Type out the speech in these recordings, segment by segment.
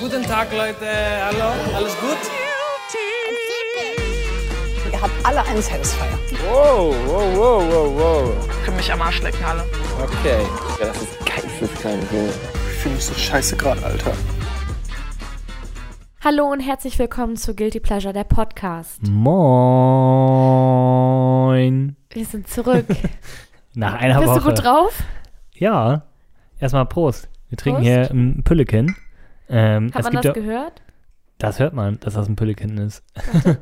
Guten Tag, Leute. Hallo, alles gut? Ihr habt alle einen Satisfier. Wow, wow, wow, wow, wow. Können mich am Arsch lecken alle. Okay. Ja, das ist geisteskrank. Junge. Ich fühle mich so scheiße gerade, Alter. Hallo und herzlich willkommen zu Guilty Pleasure, der Podcast. Moin. Wir sind zurück. Nach einer Bist Woche. du gut drauf? Ja. Erstmal Prost. Wir trinken Prost. hier ein Pülleken. Ähm, Hat man das ja- gehört? Das hört man, dass das ein Pülleken ist.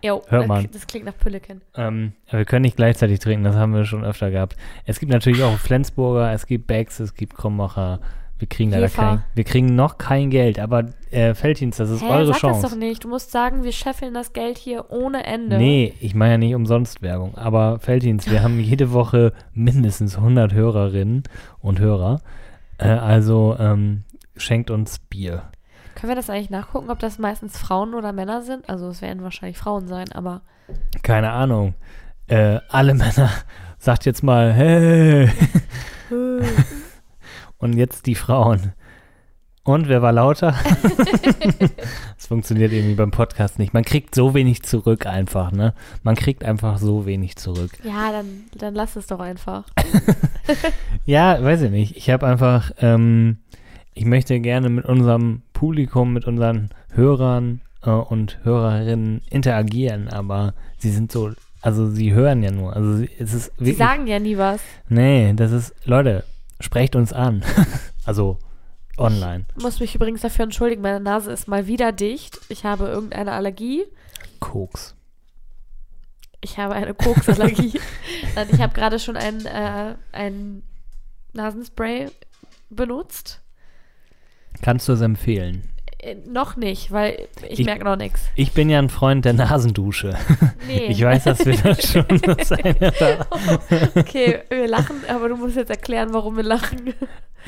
Jo, Hört das- man. das klingt nach Pülleken. Ähm, wir können nicht gleichzeitig trinken, das haben wir schon öfter gehabt. Es gibt natürlich auch Flensburger, es gibt Becks, es gibt Krommacher. Wir kriegen leider Jefer. kein, wir kriegen noch kein Geld, aber äh, Felddienst, das ist Hä, eure sag Chance. das doch nicht. Du musst sagen, wir scheffeln das Geld hier ohne Ende. Nee, ich meine ja nicht umsonst Werbung, aber Felddienst, wir haben jede Woche mindestens 100 Hörerinnen und Hörer. Äh, also ähm, schenkt uns Bier. Können wir das eigentlich nachgucken, ob das meistens Frauen oder Männer sind? Also es werden wahrscheinlich Frauen sein, aber Keine Ahnung. Äh, alle Männer, sagt jetzt mal, hey. und jetzt die Frauen. Und wer war lauter? Das funktioniert irgendwie beim Podcast nicht. Man kriegt so wenig zurück einfach, ne? Man kriegt einfach so wenig zurück. ja, dann, dann lass es doch einfach. Ja, weiß ich nicht. Ich habe einfach, ähm, ich möchte gerne mit unserem Publikum, mit unseren Hörern äh, und Hörerinnen interagieren, aber sie sind so, also sie hören ja nur. Also sie, es ist Sie wirklich. sagen ja nie was. nee, das ist, Leute, sprecht uns an. also online. Ich muss mich übrigens dafür entschuldigen, meine Nase ist mal wieder dicht. Ich habe irgendeine Allergie. Koks. Ich habe eine Koksallergie. Ich habe gerade schon ein, äh, ein Nasenspray benutzt. Kannst du es empfehlen? Äh, noch nicht, weil ich, Ich- merke noch nichts. Ich bin ja ein Freund der Nasendusche. Nee. Ich weiß, dass wir das schon das da. Okay, wir lachen, aber du musst jetzt erklären, warum wir lachen.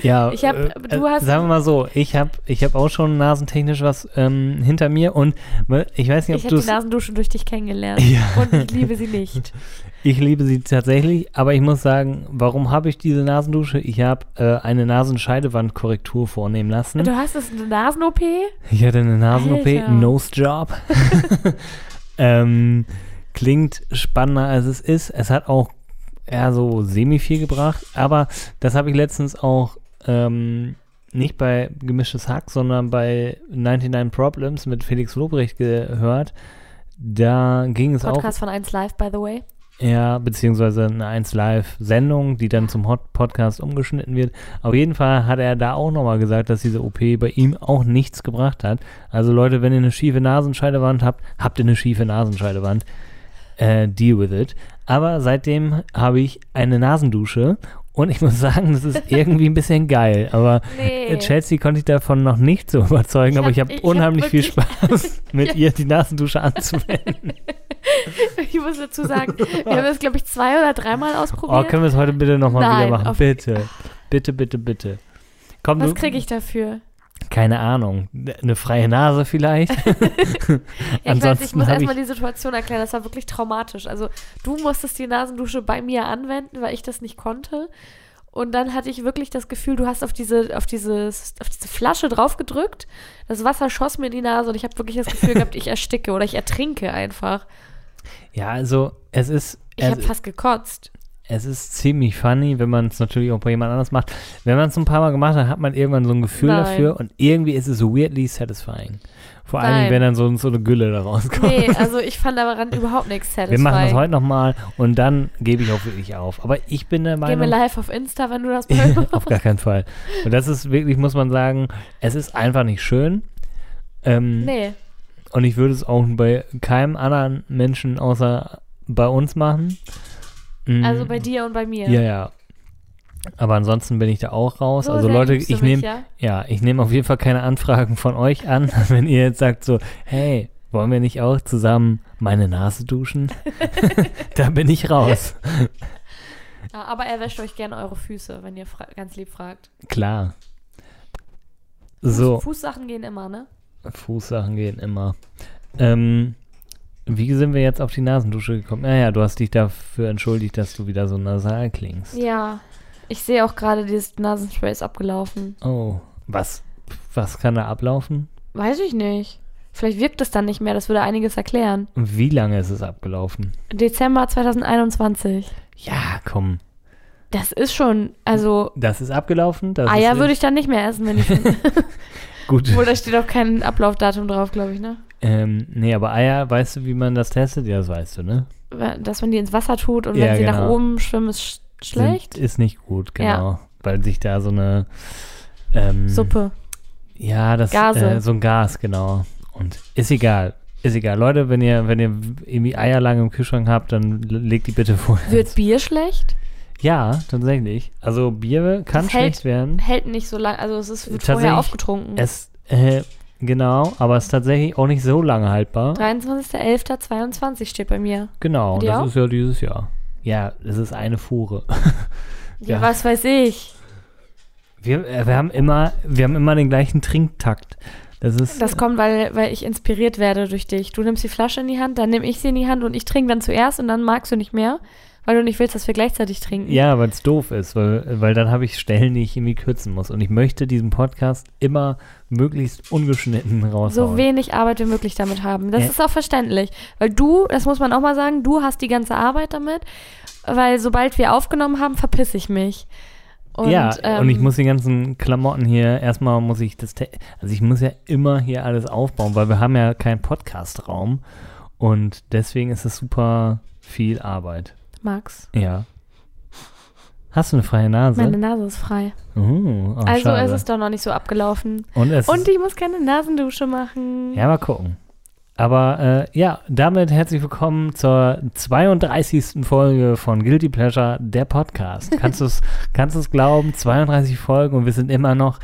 Ja, Ich hab- äh, du äh, hast- sagen wir mal so, ich habe ich hab auch schon nasentechnisch was ähm, hinter mir und ich weiß nicht, Ich ob habe du die Nasendusche durch dich kennengelernt. Ja. Und ich liebe sie nicht. Ich liebe sie tatsächlich, aber ich muss sagen, warum habe ich diese Nasendusche? Ich habe äh, eine Nasenscheidewandkorrektur vornehmen lassen. Du hast es eine Nasen-OP? Ich hatte eine Nasen-OP. Nose-Job. ähm, klingt spannender als es ist. Es hat auch eher so semi viel gebracht, aber das habe ich letztens auch ähm, nicht bei Gemischtes Hack, sondern bei 99 Problems mit Felix Lobrecht gehört. Da ging es auch Podcast von 1 Live, by the way. Ja, beziehungsweise eine 1 Live-Sendung, die dann zum Hot-Podcast umgeschnitten wird. Auf jeden Fall hat er da auch nochmal gesagt, dass diese OP bei ihm auch nichts gebracht hat. Also Leute, wenn ihr eine schiefe Nasenscheidewand habt, habt ihr eine schiefe Nasenscheidewand. Äh, deal with it. Aber seitdem habe ich eine Nasendusche und ich muss sagen, das ist irgendwie ein bisschen geil. Aber Nee. äh, Chelsea konnte ich davon noch nicht so überzeugen, Ich aber hab- ich habe ich hab unheimlich viel Spaß, mit ihr die Nasendusche anzuwenden. Ich muss dazu sagen, wir haben das, glaube ich, zwei oder dreimal Oh, ausprobiert. können wir es heute bitte nochmal wieder machen? Bitte. Bitte, bitte, bitte. Komm, Was kriege ich dafür? Keine Ahnung. Eine freie Nase vielleicht? Ja, ich weiß, ich muss erstmal die Situation erklären. Das war wirklich traumatisch. Also, du musstest die Nasendusche bei mir anwenden, weil ich das nicht konnte. Und dann hatte ich wirklich das Gefühl, du hast auf diese, auf dieses, auf diese Flasche drauf gedrückt. Das Wasser schoss mir in die Nase und ich habe wirklich das Gefühl gehabt, ich ersticke oder ich ertrinke einfach. Ja, also es ist. Ich habe fast gekotzt. Es ist ziemlich funny, wenn man es natürlich auch bei jemand anders macht. Wenn man es ein paar Mal gemacht hat, hat man irgendwann so ein Gefühl Nein. dafür und irgendwie ist es weirdly satisfying. Vor Nein. wenn dann so, so eine Gülle da rauskommt. Nee, also ich fand daran überhaupt nichts Wir satisfying. machen das heute nochmal und dann gebe ich auch wirklich auf. Aber ich bin der Geh mir Meinung. live auf Insta, wenn du das machst. Auf gar keinen Fall. Und das ist wirklich, muss man sagen, es ist einfach nicht schön. Ähm, Nee. Und ich würde es auch bei keinem anderen Menschen außer bei uns machen. Mm, Also bei dir und bei mir. Ja, ja. Aber ansonsten bin ich da auch raus. So also Leute, ich nehme ja? ja, ich nehme auf jeden Fall keine Anfragen von euch an, wenn ihr jetzt sagt so, hey, wollen wir nicht auch zusammen meine Nase duschen? da bin ich raus. Ja, aber er wäscht euch gerne eure Füße, wenn ihr ganz lieb fragt. Klar. So. Fußsachen gehen immer, ne? Fußsachen gehen immer. Ähm, wie sind wir jetzt auf die Nasendusche gekommen? Naja, du hast dich dafür entschuldigt, dass du wieder so nasal klingst. Ja. Ich sehe auch gerade, dieses Nasenspray ist abgelaufen. Oh, was? Was kann da ablaufen? Weiß ich nicht. Vielleicht wirkt es dann nicht mehr, das würde einiges erklären. Und wie lange ist es abgelaufen? Dezember 2021. Ja, komm. Das ist schon, also Das ist abgelaufen? Das Eier ist würde ich dann nicht mehr essen, wenn ich. Gut. Obwohl, da steht auch kein Ablaufdatum drauf, glaube ich, ne? Ähm, nee, aber Eier, weißt du, wie man das testet? Ja, das weißt du, ne? Dass man die ins Wasser tut und Ja, wenn sie nach genau. oben schwimmen, ist sch schlecht. Sind, ist nicht gut, genau. Ja. Weil sich da so eine ähm, Suppe. Ja, das. Äh, so ein Gas, genau. Und ist egal. Ist egal. Leute, wenn ihr, wenn ihr irgendwie Eier lange im Kühlschrank habt, dann legt die bitte vorher. Wird Bier schlecht? Ja, tatsächlich. Also Bier kann Das schlecht hält- werden. Hält nicht so lange, also es ist, wird Tatsächlich, vorher aufgetrunken. Es, äh, genau, aber es ist tatsächlich auch nicht so lange haltbar. 23.11.22 steht bei mir. Genau, das auch? ist ja dieses Jahr. Ja, es ist eine Fuhre. Ja, Ja. was weiß ich. Wir, äh, wir haben immer, wir haben immer den gleichen Trinktakt. Das ist, Das kommt, weil, weil ich inspiriert werde durch dich. Du nimmst die Flasche in die Hand, dann nehme ich sie in die Hand und ich trinke dann zuerst und dann magst du nicht mehr, weil du nicht willst, dass wir gleichzeitig trinken. Ja, weil es doof ist, weil, weil dann habe ich Stellen, die ich irgendwie kürzen muss. Und ich möchte diesen Podcast immer möglichst ungeschnitten raushauen. So wenig Arbeit wie möglich damit haben. Das Ja. ist auch verständlich. Weil du, das muss man auch mal sagen, du hast die ganze Arbeit damit, weil sobald wir aufgenommen haben, verpiss ich mich. Und, ja, ähm, und ich muss die ganzen Klamotten hier, erstmal muss ich das, also ich muss ja immer hier alles aufbauen, weil wir haben ja keinen Podcast-Raum und deswegen ist es super viel Arbeit. Max, Ja. Hast du eine freie Nase? meine Nase ist frei. Uh, oh, also schade. es ist doch noch nicht so abgelaufen. und es Und ich muss keine Nasendusche machen. Ja, mal gucken. Aber äh, ja, damit herzlich willkommen zur 32. Folge von Guilty Pleasure, der Podcast. Kannst du es kannst du's glauben? 32 Folgen und wir sind immer noch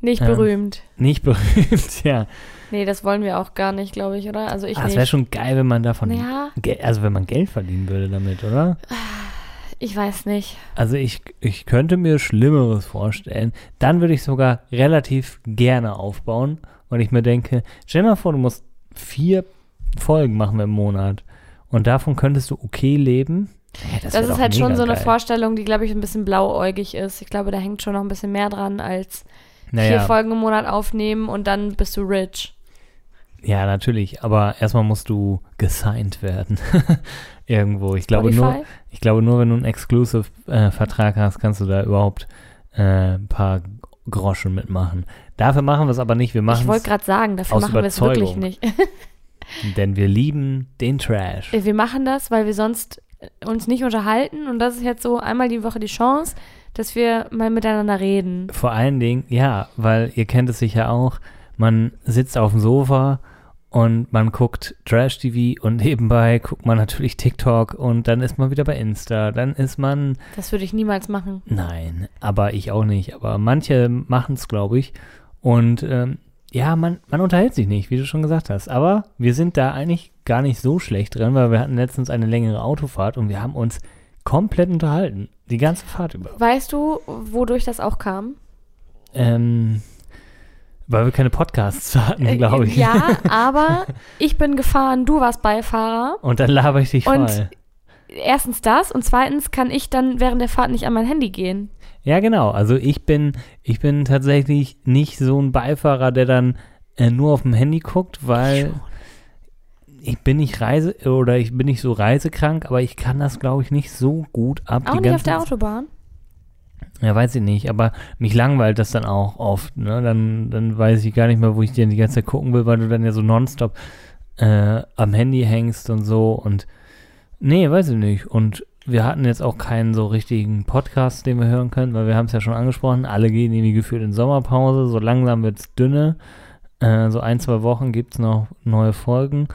Nicht Ähm, berühmt. nicht berühmt. ja, Nee, das wollen wir auch gar nicht, glaube ich, oder? Also ich Ah, nicht. wäre schon geil, wenn man davon, Ja. Also wenn man Geld verdienen würde damit, oder? Ich weiß nicht. Also ich, ich könnte mir Schlimmeres vorstellen. Dann würde ich sogar relativ gerne aufbauen, weil ich mir denke, stell dir mal vor, du musst vier Folgen machen im Monat und davon könntest du okay leben. Ja, Das, wär ist halt schon so eine geil. Vorstellung, die, glaube ich, ein bisschen blauäugig ist. Ich glaube, da hängt schon noch ein bisschen mehr dran als vier Naja, Folgen im Monat aufnehmen und dann bist du rich. Ja, natürlich, aber erstmal musst du gesigned werden. Irgendwo. Ich glaube, nur, ich glaube, nur wenn du einen Exclusive-Vertrag hast, kannst du da überhaupt äh, ein paar Groschen mitmachen. Dafür machen wir es aber nicht. Wir Ich machen wollte gerade sagen, dafür machen wir es wirklich nicht. denn wir lieben den Trash. wir machen das, weil wir sonst äh, uns nicht unterhalten und das ist jetzt so einmal die Woche die Chance, dass wir mal miteinander reden. Vor allen Dingen, ja, weil ihr kennt es sicher auch, man sitzt auf dem Sofa und man guckt Trash-TV und nebenbei guckt man natürlich TikTok und dann ist man wieder bei Insta, dann ist man, Das würde ich niemals machen. nein, aber ich auch nicht, aber manche machen es, glaube ich, und ähm, ja, man, man unterhält sich nicht, wie du schon gesagt hast, aber wir sind da eigentlich gar nicht so schlecht dran, weil wir hatten letztens eine längere Autofahrt und wir haben uns komplett unterhalten, die ganze Fahrt über. Weißt du, wodurch das auch kam? Ähm, weil wir keine Podcasts hatten, Äh, glaube ich. Ja, aber ich bin gefahren, du warst Beifahrer. Und dann laber ich dich Und- voll. Erstens das und zweitens kann ich dann während der Fahrt nicht an mein Handy gehen. Ja, genau. Also ich bin, ich bin tatsächlich nicht so ein Beifahrer, der dann äh, nur auf dem Handy guckt, weil ich bin nicht reise oder ich bin nicht so reisekrank, aber ich kann das, glaube ich, nicht so gut ab. Auch nicht auf der Autobahn. Ja, weiß ich nicht, aber mich langweilt das dann auch oft, ne? Dann, dann weiß ich gar nicht mehr, wo ich dir die ganze Zeit gucken will, weil du dann ja so nonstop äh, am Handy hängst und so und nee, weiß ich nicht. Und wir hatten jetzt auch keinen so richtigen Podcast, den wir hören können, weil wir haben es ja schon angesprochen, alle gehen irgendwie gefühlt in Sommerpause, so langsam wird's dünne. Äh, so ein, zwei Wochen gibt's noch neue Folgen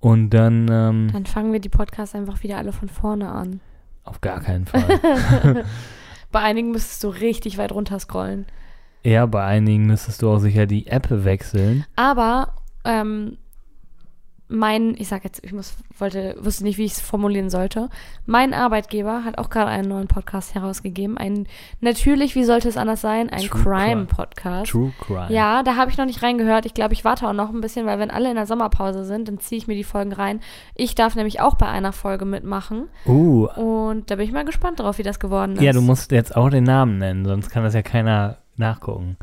und dann ähm, Dann fangen wir die Podcasts einfach wieder alle von vorne an. auf gar keinen Fall. Bei einigen müsstest du richtig weit runter scrollen. ja, bei einigen müsstest du auch sicher die App wechseln. Aber ähm, mein, ich sag jetzt, ich muss, wollte, wusste nicht, wie ich es formulieren sollte. Mein Arbeitgeber hat auch gerade einen neuen Podcast herausgegeben. Ein, natürlich, wie sollte es anders sein, ein True Crime. Crime-Podcast. True Crime. Ja, da habe ich noch nicht reingehört. Ich glaube, ich warte auch noch ein bisschen, weil wenn alle in der Sommerpause sind, dann ziehe ich mir die Folgen rein. Ich darf nämlich auch bei einer Folge mitmachen. Uh, Und da bin ich mal gespannt drauf, wie das geworden ist. ja, du musst jetzt auch den Namen nennen, sonst kann das ja keiner nachgucken.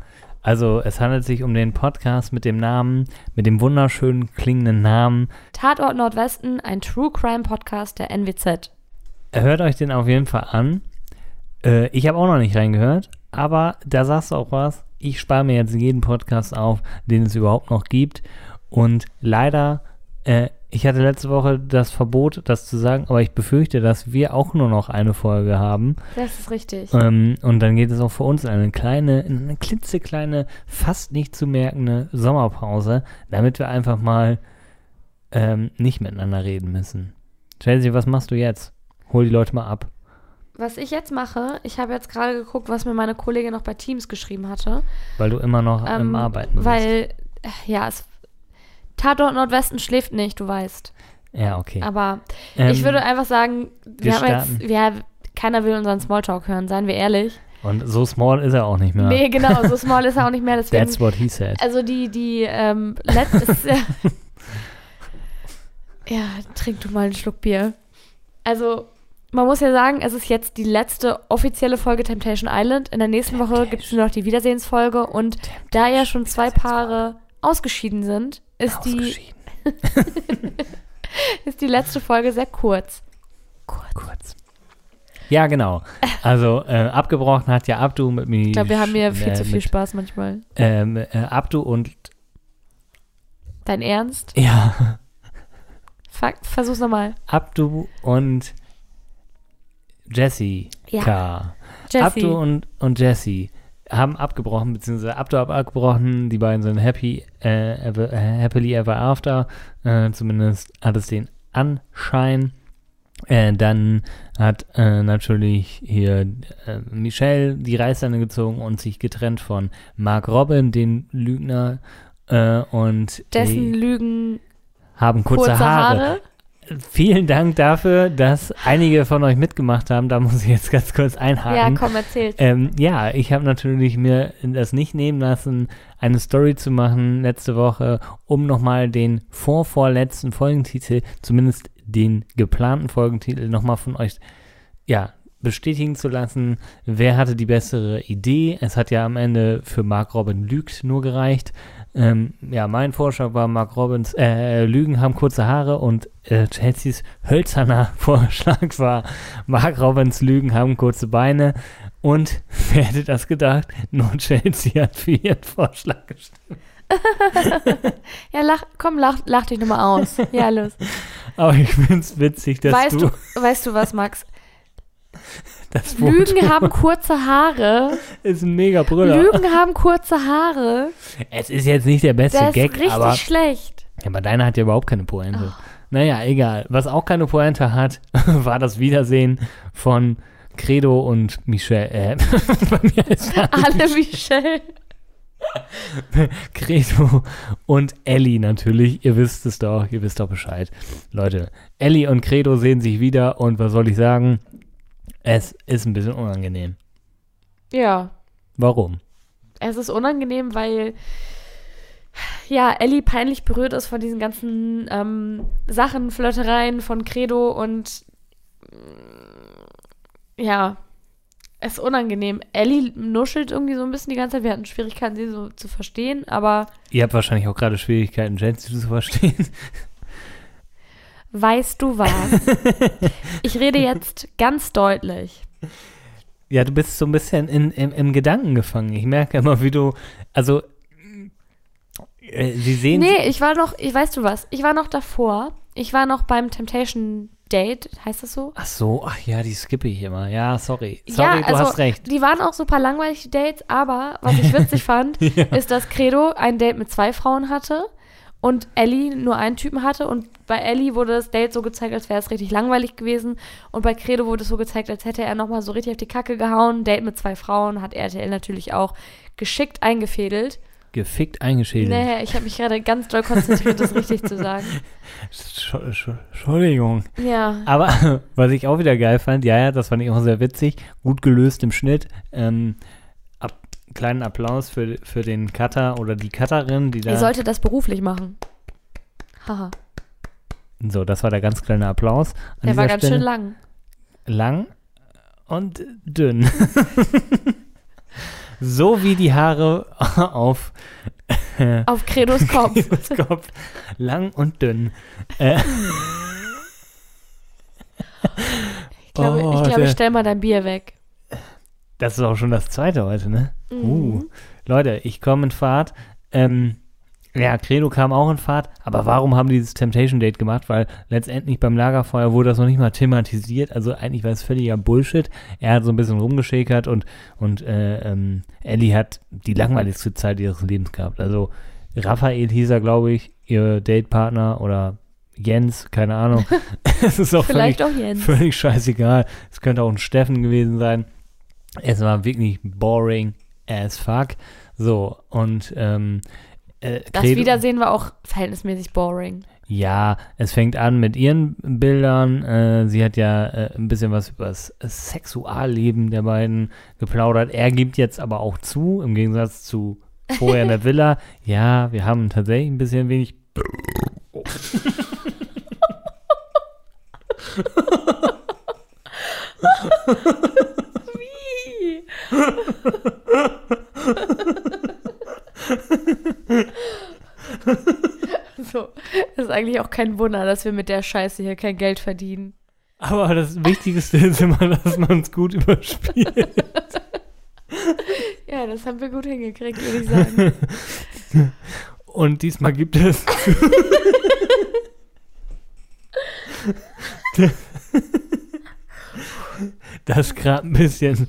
Also es handelt sich um den Podcast mit dem Namen, mit dem wunderschönen klingenden Namen. Tatort Nordwesten, ein True Crime Podcast der NWZ. Hört euch den auf jeden Fall an. Äh, ich habe auch noch nicht reingehört, aber da sagst du auch was. Ich spare mir jetzt jeden Podcast auf, den es überhaupt noch gibt. Und leider, äh, ich hatte letzte Woche das Verbot, das zu sagen, aber ich befürchte, dass wir auch nur noch eine Folge haben. Das ist richtig. Ähm, und dann geht es auch für uns in eine kleine, in eine klitzekleine, fast nicht zu merkende Sommerpause, damit wir einfach mal ähm, nicht miteinander reden müssen. Chelsea, was machst du jetzt? Hol die Leute mal ab. Was ich jetzt mache, ich habe jetzt gerade geguckt, was mir meine Kollegin noch bei Teams geschrieben hatte. Weil du immer noch am Ähm, Arbeiten bist. Weil, äh, ja, es, Tatort Nordwesten schläft nicht, du weißt. ja, okay. Aber Ähm, ich würde einfach sagen, wir, wir haben starten. jetzt, ja, keiner will unseren Smalltalk hören, seien wir ehrlich. Und so small ist er auch nicht mehr. Nee, genau, so small ist er auch nicht mehr. Deswegen, That's what he said. also die, die, ähm, letztes, ja, ja, trink du mal einen Schluck Bier. Also, man muss ja sagen, es ist jetzt die letzte offizielle Folge Temptation Island. In der nächsten Woche gibt es nur noch die Wiedersehensfolge und da ja schon zwei Paare ausgeschieden sind, ist die, ist die letzte Folge sehr kurz. Kurz. Ja, genau. Also äh, abgebrochen hat ja Abdu mit mir. Ich glaube, wir haben hier viel äh, zu viel mit, Spaß manchmal. Ähm, äh, Abdu und Dein Ernst? ja, Fuck, versuch's nochmal. Abdu und Jessica. Ja. Jessie. Abdu und, und Jessie haben abgebrochen, beziehungsweise Abdu hat abgebrochen, die beiden sind happy, äh, ever, äh, happily ever after, äh, zumindest hat es den Anschein. Äh, dann hat äh, natürlich hier äh, Michelle die Reißleine gezogen und sich getrennt von Mark Robin, dem Lügner, äh, und Dessen Lügen haben kurze, kurze Haare. Haare. Vielen Dank dafür, dass einige von euch mitgemacht haben. Da muss ich jetzt ganz kurz einhaken. Ja, komm, erzähl. Ähm, ja, ich habe natürlich mir das nicht nehmen lassen, eine Story zu machen letzte Woche, um nochmal den vorvorletzten Folgentitel, zumindest den geplanten Folgentitel, nochmal von euch, ja, bestätigen zu lassen. Wer hatte die bessere Idee? Es hat ja am Ende für Mark Robin lügt nur gereicht. Ähm, ja, mein Vorschlag war, Mark Robbins, äh, Lügen haben kurze Haare und äh, Chelseas hölzerner Vorschlag war, Mark Robbins Lügen haben kurze Beine. Und wer hätte das gedacht? Nur Chelsea hat für ihren Vorschlag gestimmt. Ja, lach, komm, lach, lach dich nochmal aus. Ja, los. Aber ich finde es witzig, dass Weißt du, du, weißt du was, Max? das Lügen haben kurze Haare. ist ein mega Brüller. Lügen haben kurze Haare. Es ist jetzt nicht der beste Das ist Gag, richtig aber, schlecht. ja, aber deiner hat ja überhaupt keine Pointe. Naja, egal. Was auch keine Pointe hat, war das Wiedersehen von Credo und Michelle. Äh, bei mir ist Alle Michelle. Credo und Ellie natürlich. Ihr wisst es doch, ihr wisst doch Bescheid. Leute, Ellie und Credo sehen sich wieder und was soll ich sagen? Es ist ein bisschen unangenehm. Ja, Warum? es ist unangenehm, weil ja, Ellie peinlich berührt ist von diesen ganzen ähm, Sachen, Flirtereien von Credo und mm, ja, es ist unangenehm. Ellie nuschelt irgendwie so ein bisschen die ganze Zeit. Wir hatten Schwierigkeiten, sie so zu verstehen, aber Ihr habt wahrscheinlich auch gerade Schwierigkeiten, Jensi zu verstehen. Weißt du was? ich rede jetzt ganz deutlich. Ja, du bist so ein bisschen in, im, im Gedanken gefangen. Ich merke immer, wie du, also, äh, sie sehen, Nee, ich war noch, ich weißt du was? Ich war noch davor. Ich war noch beim Temptation Date, heißt das so? ach so, ach ja, die skippe ich immer. Ja, sorry. Sorry, ja, du also, hast recht. Die waren auch super langweilig, die Dates, aber was ich witzig fand, ist, dass Credo ein Date mit zwei Frauen hatte und Ellie nur einen Typen hatte und bei Ellie wurde das Date so gezeigt, als wäre es richtig langweilig gewesen und bei Credo wurde es so gezeigt, als hätte er nochmal so richtig auf die Kacke gehauen. Date mit zwei Frauen hat RTL natürlich auch geschickt eingefädelt. Gefickt eingeschädelt. Nee, ich habe mich gerade ganz doll konzentriert, das richtig zu sagen. Sch- Sch- Entschuldigung. Ja. Aber was ich auch wieder geil fand, ja, ja, das fand ich auch sehr witzig, gut gelöst im Schnitt. Ähm, kleinen Applaus für, für den Cutter oder die Cutterin, die da. Ihr solltet das beruflich machen. Haha. so, das war der ganz kleine Applaus. An Der war ganz Stelle. schön lang. lang und dünn. so wie die Haare auf Auf Credos Kopf. Credos Kopf. Lang und dünn. Äh, Ich glaube, Oh, ich, glaube, der- ich stell mal dein Bier weg. Das ist auch schon das zweite heute, ne? Mhm. Uh, Leute, ich komme in Fahrt. Ähm, ja, Credo kam auch in Fahrt, aber warum haben die dieses Temptation Date gemacht? Weil letztendlich beim Lagerfeuer wurde das noch nicht mal thematisiert, also eigentlich war es völliger Bullshit. Er hat so ein bisschen rumgeschäkert und, und äh, ähm, Ellie hat die langweiligste Zeit ihres Lebens gehabt. Also Raphael hieß er, glaube ich, ihr Datepartner oder Jens, keine Ahnung. Es ist auch völlig, Vielleicht auch Jens. völlig scheißegal. Es könnte auch ein Steffen gewesen sein. Es war wirklich boring as fuck. So, und ähm, äh, Das Credo- Wiedersehen war auch verhältnismäßig boring. Ja, es fängt an mit ihren Bildern. Äh, sie hat ja äh, ein bisschen was über das Sexualleben der beiden geplaudert. Er gibt jetzt aber auch zu, im Gegensatz zu vorher in der Villa. Ja, wir haben tatsächlich ein bisschen wenig. So, das ist eigentlich auch kein Wunder, dass wir mit der Scheiße hier kein Geld verdienen. Aber das Wichtigste ist immer, dass man es gut überspielt. Ja, das haben wir gut hingekriegt, würde ich sagen. Und diesmal gibt es. das gerade ein bisschen,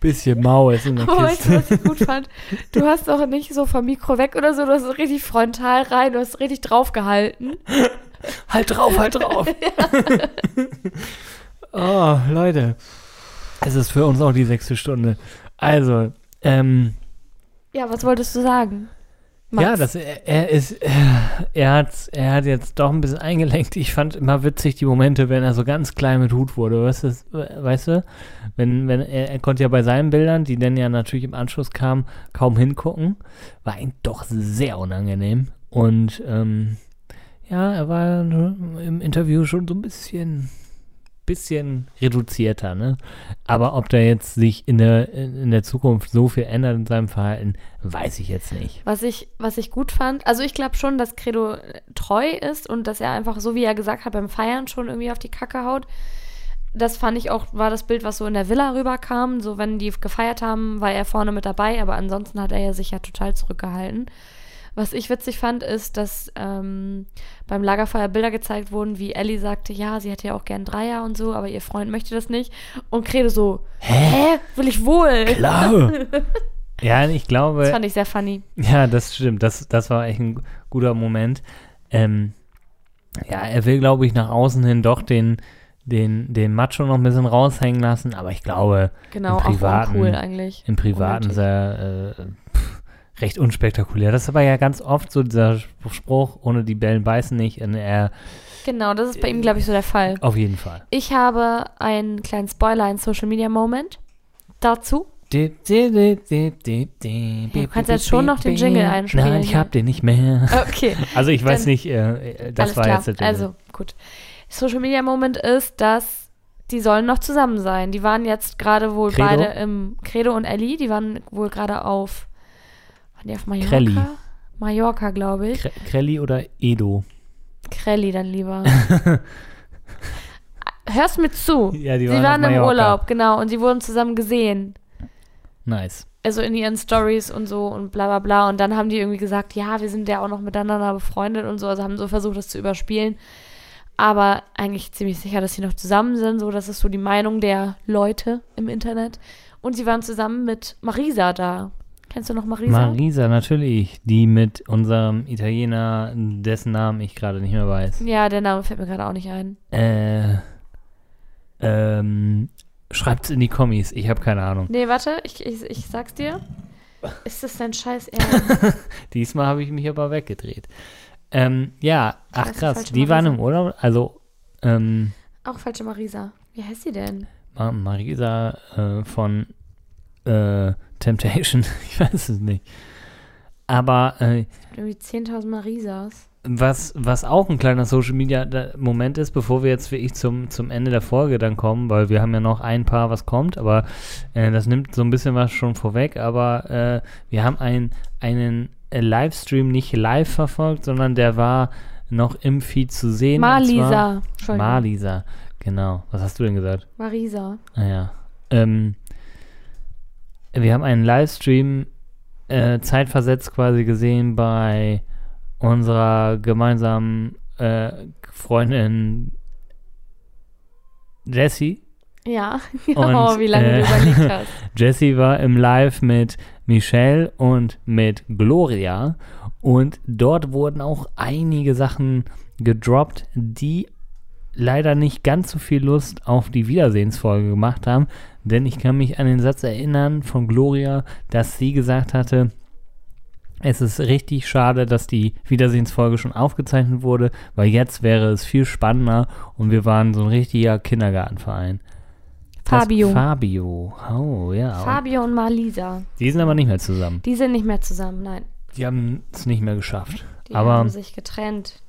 bisschen mau ist in der Aber weißt du, Kiste. was ich gut fand? Du hast doch nicht so vom Mikro weg oder so, du hast richtig frontal rein, du hast richtig draufgehalten. Halt drauf, halt drauf. oh, Leute. Es ist für uns auch die sechste Stunde. Also, ähm, Ja, was wolltest du sagen? Max? Ja, das, er, er ist, er hat, er hat jetzt doch ein bisschen eingelenkt. Ich fand immer witzig die Momente, wenn er so ganz klein mit Hut wurde. Weißt du, weißt du? Wenn, wenn er, er konnte ja bei seinen Bildern, die dann ja natürlich im Anschluss kamen, kaum hingucken. War ihm doch sehr unangenehm. Und, ähm, ja, er war im Interview schon so ein bisschen, bisschen reduzierter, ne? Aber ob der jetzt sich in der, in der Zukunft so viel ändert in seinem Verhalten, weiß ich jetzt nicht. Was ich, was ich gut fand, also ich glaube schon, dass Credo äh, treu ist und dass er einfach, so wie er gesagt hat, beim Feiern schon irgendwie auf die Kacke haut. Das fand ich auch, war das Bild, was so in der Villa rüberkam. So, wenn die gefeiert haben, war er vorne mit dabei, aber ansonsten hat er ja sich ja total zurückgehalten. Was ich witzig fand, ist, dass ähm, beim Lagerfeuer Bilder gezeigt wurden, wie Ellie sagte, ja, sie hätte ja auch gern Dreier und so, aber ihr Freund möchte das nicht. Und Credo so, hä? Will ich wohl? Klar. ja, ich glaube. Das fand ich sehr funny. Ja, das stimmt. Das, das war echt ein guter Moment. Ähm, ja, er will, glaube ich, nach außen hin doch den, den, den Macho noch ein bisschen raushängen lassen, aber ich glaube, Genau, Im Privaten- eigentlich. im Privaten er äh, recht unspektakulär. Das ist aber ja ganz oft so dieser Spruch, ohne die Bellen beißen nicht. Und er, Genau, das ist bei ihm, glaube ich, so der Fall. auf jeden Fall. Ich habe einen kleinen Spoiler, einen Social Media Moment dazu. Du kannst jetzt schon noch den Jingle einspielen, Nein, ich ja. hab den nicht mehr. Okay, Also ich weiß Dann- nicht, äh, das war klar. jetzt der Jingle. Also, gut. Social Media Moment ist, dass die sollen noch zusammen sein. Die waren jetzt gerade wohl Credo? beide im Credo und Ellie, die waren wohl gerade auf waren die auf Mallorca? Crelli. Mallorca, glaube ich. Kre Krelli oder Edo? Crelli dann lieber. Hörst mir zu. Ja, die sie waren waren auf im. Urlaub, genau, und sie wurden zusammen gesehen. Nice. also in ihren Stories und so und bla bla bla. Und dann haben die irgendwie gesagt, ja, wir sind ja auch noch miteinander befreundet und so. Also haben so versucht, das zu überspielen. Aber eigentlich ziemlich sicher, dass sie noch zusammen sind. So, das ist so die Meinung der Leute im Internet. Und sie waren zusammen mit Marisa da. Kennst du noch Marisa? Marisa, natürlich. Die mit unserem Italiener, dessen Namen ich gerade nicht mehr weiß. ja, der Name fällt mir gerade auch nicht ein. Äh, ähm, schreibt's in die Kommis. Ich habe keine Ahnung. Nee, warte, ich, ich, ich sag's dir. Ist das dein Scheiß Ernst? Diesmal habe ich mich aber weggedreht. Ähm, ja, ach krass. Die waren Marisa. im Urlaub. Also, ähm, auch falsche Marisa. Wie heißt sie denn? Ma- Marisa äh, von äh, Temptation. Ich weiß es nicht. Aber äh, Irgendwie 10.000 Marisas. was, was auch ein kleiner Social Media da- Moment ist, bevor wir jetzt wirklich zum, zum Ende der Folge dann kommen, weil wir haben ja noch ein paar, was kommt, aber äh, das nimmt so ein bisschen was schon vorweg, aber äh, wir haben ein, einen äh, Livestream nicht live verfolgt, sondern der war noch im Feed zu sehen. Marlisa. Marlisa, genau. Was hast du denn gesagt? Marisa. Naja. Ähm, wir haben einen Livestream äh, zeitversetzt quasi gesehen bei unserer gemeinsamen äh, Freundin Jessie. Ja. Und, oh, wie lange äh, du überlegt hast. Jessie war im Live mit Michelle und mit Gloria und dort wurden auch einige Sachen gedroppt, die leider nicht ganz so viel Lust auf die Wiedersehensfolge gemacht haben, denn ich kann mich an den Satz erinnern von Gloria, dass sie gesagt hatte, es ist richtig schade, dass die Wiedersehensfolge schon aufgezeichnet wurde, weil jetzt wäre es viel spannender und wir waren so ein richtiger Kindergartenverein. Das- Fabio. Fabio. Oh, ja. Fabio und Marlisa. Die sind aber nicht mehr zusammen. Die sind nicht mehr zusammen, nein. Die haben es nicht mehr geschafft. Die aber, haben sich getrennt.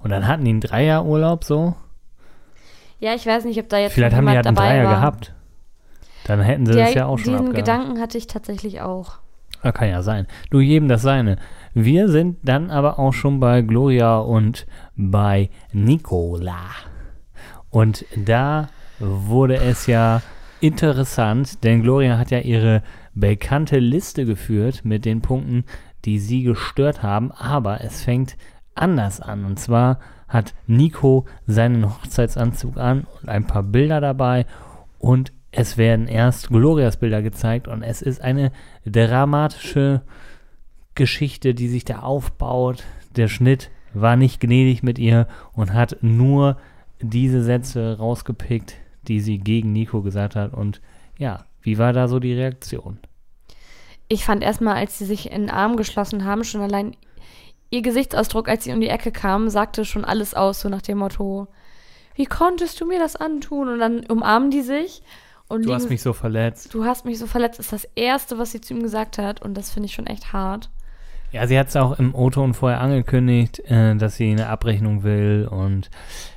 und dann hatten die einen Dreierurlaub so. Ja, ich weiß nicht, ob da jetzt Vielleicht haben die halt einen Dreier war. gehabt. Dann hätten sie Der, das ja auch schon diesen abgehakt. Gedanken hatte ich tatsächlich auch. Ja, kann ja sein. Du, jedem das seine. Wir sind dann aber auch schon bei Gloria und bei Nicola. Und da wurde es ja interessant, denn Gloria hat ja ihre bekannte Liste geführt mit den Punkten, die sie gestört haben, aber es fängt anders an. Und zwar hat Nico seinen Hochzeitsanzug an und ein paar Bilder dabei und es werden erst Glorias Bilder gezeigt und es ist eine dramatische Geschichte, die sich da aufbaut. Der Schnitt war nicht gnädig mit ihr und hat nur diese Sätze rausgepickt, die sie gegen Nico gesagt hat. Und ja, wie war da so die Reaktion? Ich fand erstmal, als sie sich in den Arm geschlossen haben, schon allein ihr Gesichtsausdruck, als sie um die Ecke kam, sagte schon alles aus, so nach dem Motto, wie konntest du mir das antun? Und dann umarmen die sich und Du liegen, hast mich so verletzt. du hast mich so verletzt, ist das Erste, was sie zu ihm gesagt hat. Und das finde ich schon echt hart. Ja, sie hat es auch im O-Ton vorher angekündigt, äh, dass sie eine Abrechnung will und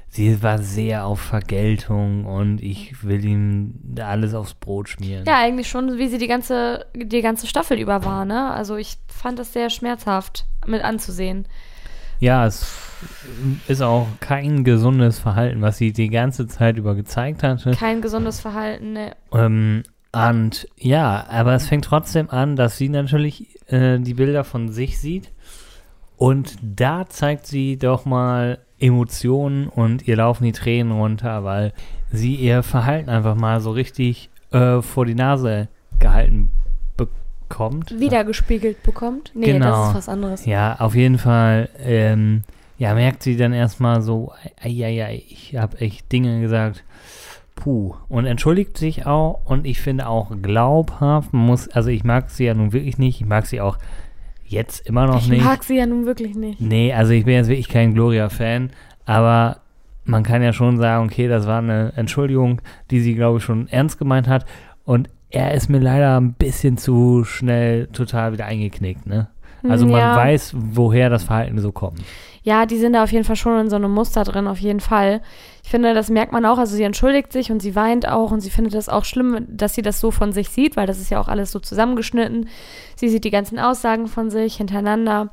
sie war sehr auf Vergeltung und ich will ihm alles aufs Brot schmieren. Ja, eigentlich schon, wie sie die ganze, die ganze Staffel über war, ne? Also ich fand das sehr schmerzhaft mit anzusehen. Ja, es ist auch kein gesundes Verhalten, was sie die ganze Zeit über gezeigt hatte. Kein gesundes Verhalten, ne? Ähm, und ja, aber es fängt trotzdem an, dass sie natürlich äh, die Bilder von sich sieht. Und da zeigt sie doch mal Emotionen und ihr laufen die Tränen runter, weil sie ihr Verhalten einfach mal so richtig äh, vor die Nase gehalten bekommt. Wiedergespiegelt bekommt. Nee, Genau. das ist was anderes. Ja, auf jeden Fall, ähm, ja, merkt sie dann erstmal so, ja, ja, ich habe echt Dinge gesagt, puh, und entschuldigt sich auch und ich finde auch glaubhaft, muss, also ich mag sie ja nun wirklich nicht, ich mag sie auch jetzt immer noch Ich nicht. mag sie ja nun wirklich nicht. Nee, also ich bin jetzt wirklich kein Gloria-Fan, aber man kann ja schon sagen, okay, das war eine Entschuldigung, die sie, glaube ich, schon ernst gemeint hat. Und er ist mir leider ein bisschen zu schnell total wieder eingeknickt, ne? Also man Ja. weiß, woher das Verhalten so kommt. Ja, die sind da auf jeden Fall schon in so einem Muster drin, auf jeden Fall. Ich finde, das merkt man auch. Also sie entschuldigt sich und sie weint auch und sie findet das auch schlimm, dass sie das so von sich sieht, weil das ist ja auch alles so zusammengeschnitten. Sie sieht die ganzen Aussagen von sich hintereinander.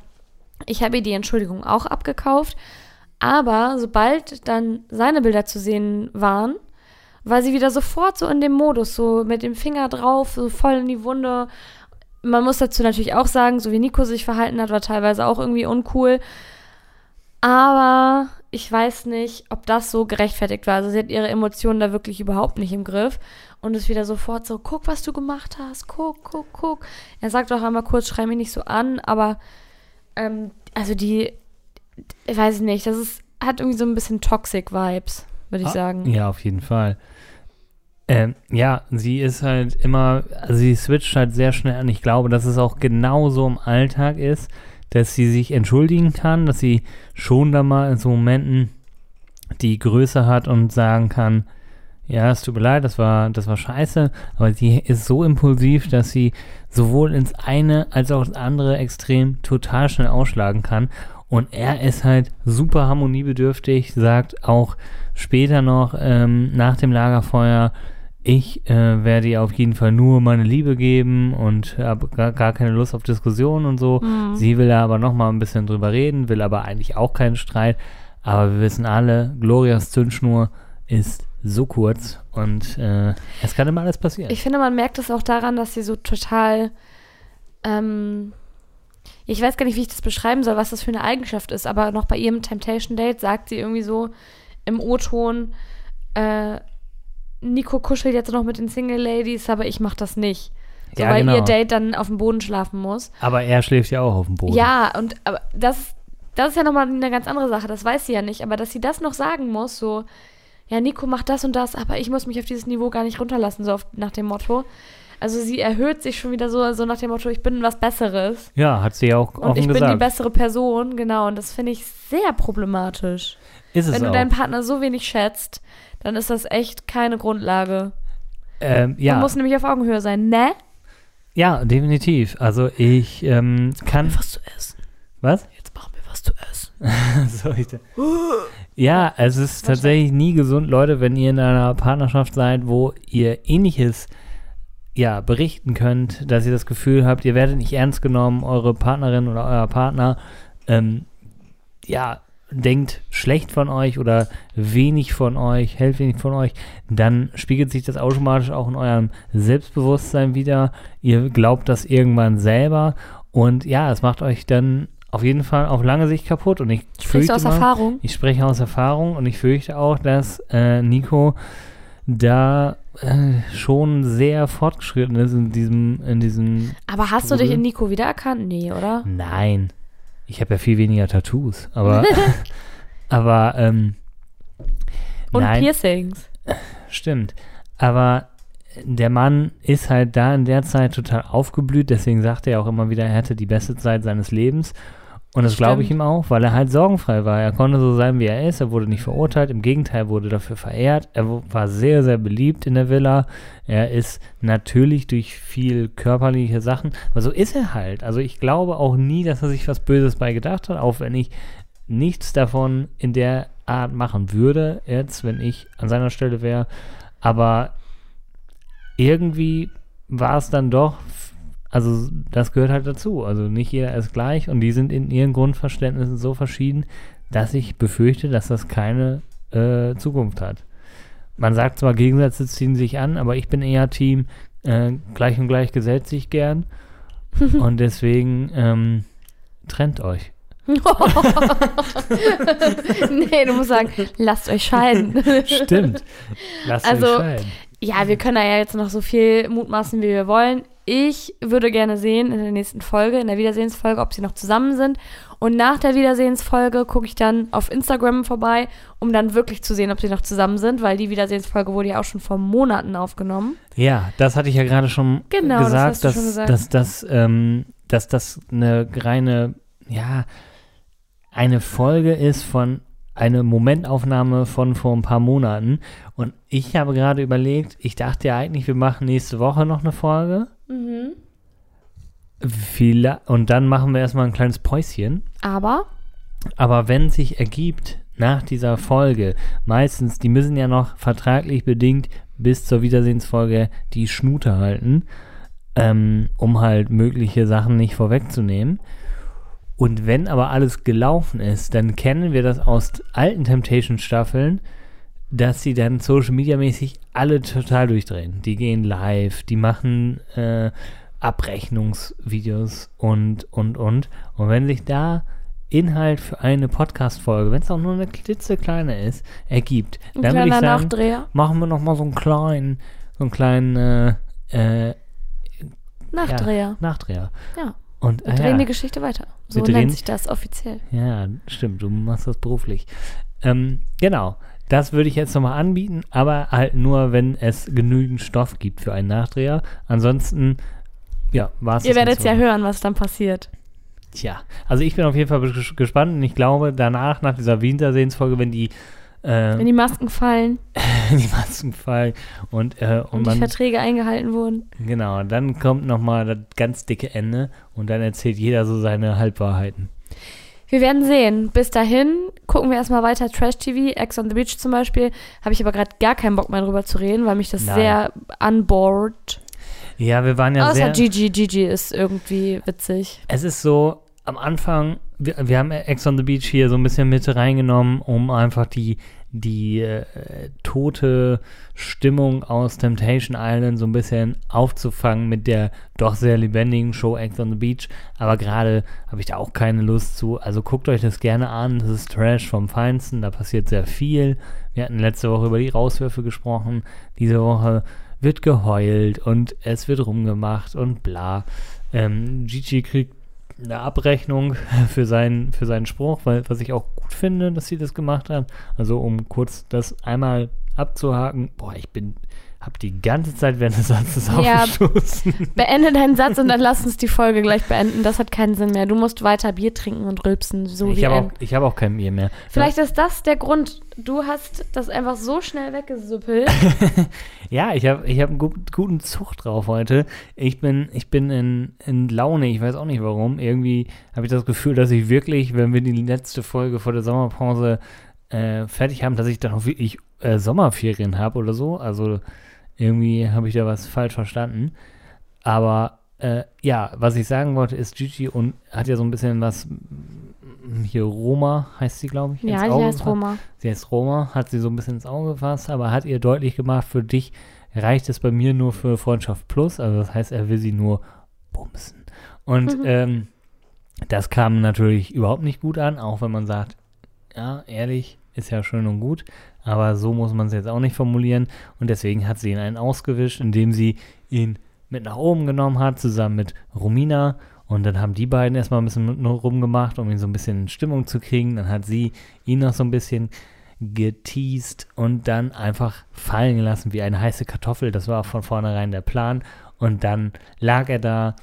Ich habe ihr die Entschuldigung auch abgekauft. Aber sobald dann seine Bilder zu sehen waren, war sie wieder sofort so in dem Modus, so mit dem Finger drauf, so voll in die Wunde. Man muss dazu natürlich auch sagen, so wie Nico sich verhalten hat, war teilweise auch irgendwie uncool. Aber ich weiß nicht, ob das so gerechtfertigt war. Also sie hat ihre Emotionen da wirklich überhaupt nicht im Griff und ist wieder sofort so, guck, was du gemacht hast, guck, guck, guck. Er sagt auch einmal kurz, schrei mich nicht so an, aber ähm, also die, ich weiß nicht, das ist, hat irgendwie so ein bisschen Toxic-Vibes, würde ich Ah, sagen. Ja, auf jeden Fall. Ähm, ja, sie ist halt immer, also sie switcht halt sehr schnell an. Ich glaube, dass es auch genauso im Alltag ist, dass sie sich entschuldigen kann, dass sie schon da mal in so Momenten die Größe hat und sagen kann, Ja, es tut mir leid, das war, das war scheiße, aber sie ist so impulsiv, dass sie sowohl ins eine als auch ins andere Extrem total schnell ausschlagen kann. Und er ist halt super harmoniebedürftig, sagt auch später noch ähm, nach dem Lagerfeuer, ich äh, werde ihr auf jeden Fall nur meine Liebe geben und habe gar, gar keine Lust auf Diskussionen und so. Mhm. Sie will da aber noch mal ein bisschen drüber reden, will aber eigentlich auch keinen Streit. Aber wir wissen alle, Glorias Zündschnur ist so kurz und äh, es kann immer alles passieren. Ich finde, man merkt es auch daran, dass sie so total. Ähm, ich weiß gar nicht, wie ich das beschreiben soll, was das für eine Eigenschaft ist, aber noch bei ihrem Temptation Date sagt sie irgendwie so im O-Ton: äh, Nico kuschelt jetzt noch mit den Single Ladies, aber ich mach das nicht. So, Ja, weil genau. ihr Date dann auf dem Boden schlafen muss. aber er schläft ja auch auf dem Boden. Ja, und aber das, das ist ja nochmal eine ganz andere Sache, das weiß sie ja nicht, aber dass sie das noch sagen muss, so, ja, Nico macht das und das, aber ich muss mich auf dieses Niveau gar nicht runterlassen, so auf, nach dem Motto. Also sie erhöht sich schon wieder so, so nach dem Motto, ich bin was Besseres. Ja, hat sie ja auch Und offen ich bin die gesagt. bessere Person, genau. Und das finde ich sehr problematisch. Ist es Wenn du auch. deinen Partner so wenig schätzt, dann ist das echt keine Grundlage. ähm, ja, Man muss nämlich auf Augenhöhe sein, ne? ja, definitiv. Also ich ähm, kann. Was zu essen. Was? Jetzt machen wir was zu essen. So, ich ja, es ist tatsächlich nie gesund, Leute, wenn ihr in einer Partnerschaft seid, wo ihr ähnliches ja, berichten könnt, dass ihr das Gefühl habt, ihr werdet nicht ernst genommen, eure Partnerin oder euer Partner ähm, ja, denkt schlecht von euch oder wenig von euch, hält wenig von euch, dann spiegelt sich das automatisch auch in eurem Selbstbewusstsein wieder. Ihr glaubt das irgendwann selber und ja, es macht euch dann auf jeden Fall auf lange Sicht kaputt und ich Sprichst fürchte aus mal, Erfahrung? ich spreche aus Erfahrung und ich fürchte auch, dass äh, Nico da äh, schon sehr fortgeschritten ist in diesem, in diesem. Aber hast du dich in Nico wiedererkannt? Nee, oder? Nein, ich habe ja viel weniger Tattoos, aber, aber ähm, Und nein, Piercings. stimmt. Aber der Mann ist halt da in der Zeit total aufgeblüht, deswegen sagt er auch immer wieder, er hatte die beste Zeit seines Lebens. Und das glaube ich ihm auch, weil er halt sorgenfrei war. Er konnte so sein, wie er ist. Er wurde nicht verurteilt. Im Gegenteil, wurde dafür verehrt. Er war sehr, sehr beliebt in der Villa. Er ist natürlich durch viel körperliche Sachen, aber so ist er halt. Also ich glaube auch nie, dass er sich was Böses bei gedacht hat, auch wenn ich nichts davon in der Art machen würde, jetzt, wenn ich an seiner Stelle wäre. Aber irgendwie war es dann doch, also das gehört halt dazu. Also nicht jeder ist gleich und die sind in ihren Grundverständnissen so verschieden, dass ich befürchte, dass das keine äh, Zukunft hat. Man sagt zwar, Gegensätze ziehen sich an, aber ich bin eher Team, äh, gleich und gleich gesellt sich gern. und deswegen ähm, trennt euch. nee, du musst sagen, lasst euch scheiden. Stimmt. Lasst Also, euch scheiden. ja, wir können da ja jetzt noch so viel mutmaßen, wie wir wollen. Ich würde gerne sehen in der nächsten Folge, in der Wiedersehensfolge, ob sie noch zusammen sind. Und nach der Wiedersehensfolge gucke ich dann auf Instagram vorbei, um dann wirklich zu sehen, ob sie noch zusammen sind, weil die Wiedersehensfolge wurde ja auch schon vor Monaten aufgenommen. Ja, das hatte ich ja gerade schon Genau, das gesagt, du dass, schon gesagt. dass, das, ähm, dass das eine reine, ja, eine Folge ist von eine Momentaufnahme von vor ein paar Monaten. Und ich habe gerade überlegt, ich dachte ja eigentlich, wir machen nächste Woche noch eine Folge. Mhm. Und dann machen wir erstmal ein kleines Päuschen. Aber Aber wenn sich ergibt nach dieser Folge, meistens, die müssen ja noch vertraglich bedingt bis zur Wiedersehensfolge die Schnute halten, ähm, um halt mögliche Sachen nicht vorwegzunehmen. Und wenn aber alles gelaufen ist, dann kennen wir das aus alten Temptation-Staffeln, dass sie dann Social Media mäßig alle total durchdrehen. Die gehen live, die machen äh, Abrechnungsvideos und, und, und. Und wenn sich da Inhalt für eine Podcast-Folge, wenn es auch nur eine klitzekleine ist, ergibt, ein dann würde ich sagen, Nachdreher. machen wir noch mal so einen kleinen, so einen kleinen äh, äh, Nachdreher. Nachdreher. Ja. Und Wir ah, drehen ja. die Geschichte weiter. So Wir drehen- nennt sich das offiziell. Ja, stimmt, du machst das beruflich. Ähm, genau, das würde ich jetzt nochmal anbieten, aber halt nur, wenn es genügend Stoff gibt für einen Nachdreher. Ansonsten, ja, war es Ihr werdet ja hören, was dann passiert. Tja, also ich bin auf jeden Fall ges- gespannt und ich glaube, danach, nach dieser Wiedersehensfolge, wenn die, äh, Wenn die Masken fallen. die Masken fallen und, äh, und, Und die man, Verträge eingehalten wurden. genau, dann kommt nochmal das ganz dicke Ende und dann erzählt jeder so seine Halbwahrheiten. Wir werden sehen. Bis dahin gucken wir erstmal weiter Trash-TV. Ex on the Beach zum Beispiel. Habe ich aber gerade gar keinen Bock mehr drüber zu reden, weil mich das Nein. sehr unboard. Ja, wir waren ja Außer sehr... Gigi. Gigi ist irgendwie witzig. Es ist so, am Anfang, wir, wir haben Ex on the Beach hier so ein bisschen mit reingenommen, um einfach die, die äh, tote Stimmung aus Temptation Island so ein bisschen aufzufangen mit der doch sehr lebendigen Show Ex on the Beach. Aber gerade habe ich da auch keine Lust zu. Also guckt euch das gerne an. Das ist Trash vom Feinsten. Da passiert sehr viel. Wir hatten letzte Woche über die Rauswürfe gesprochen. Diese Woche wird geheult und es wird rumgemacht und bla. Ähm, Gigi kriegt eine Abrechnung für seinen, für seinen Spruch, weil, was ich auch gut finde, dass sie das gemacht hat. Also um kurz das einmal abzuhaken. Boah, ich bin, hab die ganze Zeit während des Satzes Ja. aufgestoßen. Beende deinen Satz und dann lass uns die Folge gleich beenden. Das hat keinen Sinn mehr. Du musst weiter Bier trinken und rülpsen, so ich wie habe ein. auch, ich hab auch kein Bier mehr. Vielleicht ist das der Grund. Du hast das einfach so schnell weggesuppelt. Ja, ich habe ich hab einen gut, guten Zug drauf heute. Ich bin, ich bin in, in Laune, ich weiß auch nicht warum. Irgendwie habe ich das Gefühl, dass ich wirklich, wenn wir die letzte Folge vor der Sommerpause äh, fertig haben, dass ich dann auch wirklich äh, Sommerferien habe oder so. Also irgendwie habe ich da was falsch verstanden. Aber äh, ja, was ich sagen wollte, ist Gigi und hat ja so ein bisschen was m, hier Roma heißt sie, glaube ich. ja, Auge heißt. Roma. Sie heißt Roma, hat sie so ein bisschen ins Auge gefasst, aber hat ihr deutlich gemacht, für dich reicht es bei mir nur für Freundschaft Plus. Also das heißt, er will sie nur bumsen. Und Mhm. ähm, das kam natürlich überhaupt nicht gut an, auch wenn man sagt, ja, ehrlich, ist ja schön und gut, aber so muss man es jetzt auch nicht formulieren. Und deswegen hat sie ihn einen ausgewischt, indem sie ihn mit nach oben genommen hat, zusammen mit Romina. Und dann haben die beiden erstmal ein bisschen rumgemacht, um ihn so ein bisschen in Stimmung zu kriegen. Dann hat sie ihn noch so ein bisschen geteased und dann einfach fallen gelassen wie eine heiße Kartoffel. Das war von vornherein der Plan. Und dann lag er da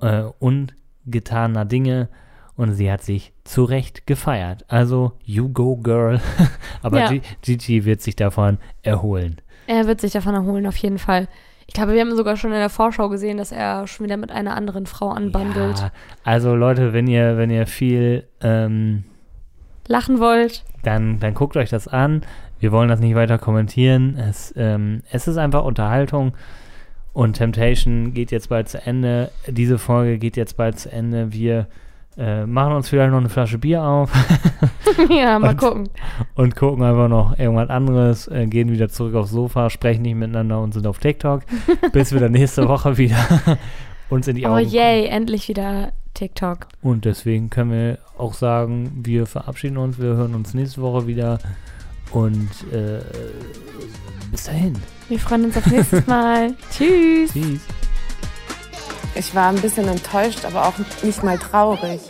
äh, ungetaner Dinge und sie hat sich zu Recht gefeiert. Also, you go, girl. Aber Ja. Gi- Gigi wird sich davon erholen. Er wird sich davon erholen, auf jeden Fall. Ich glaube, wir haben sogar schon in der Vorschau gesehen, dass er schon wieder mit einer anderen Frau anbandelt. Ja, also Leute, wenn ihr, wenn ihr viel, ähm, Lachen wollt. dann, dann guckt euch das an. Wir wollen das nicht weiter kommentieren. Es, ähm, es ist einfach Unterhaltung. Und Temptation geht jetzt bald zu Ende. Diese Folge geht jetzt bald zu Ende. Wir äh, machen uns vielleicht noch eine Flasche Bier auf ja, mal Und- gucken. und gucken einfach noch irgendwas anderes, äh, gehen wieder zurück aufs Sofa, sprechen nicht miteinander und sind auf TikTok, bis wir dann nächste Woche wieder uns in die Oh Augen yay, endlich wieder TikTok. Und deswegen können wir auch sagen, wir verabschieden uns, wir hören uns nächste Woche wieder und äh, bis dahin. Wir freuen uns auf nächstes Mal. Tschüss. Tschüss. Ich war ein bisschen enttäuscht, aber auch nicht mal traurig.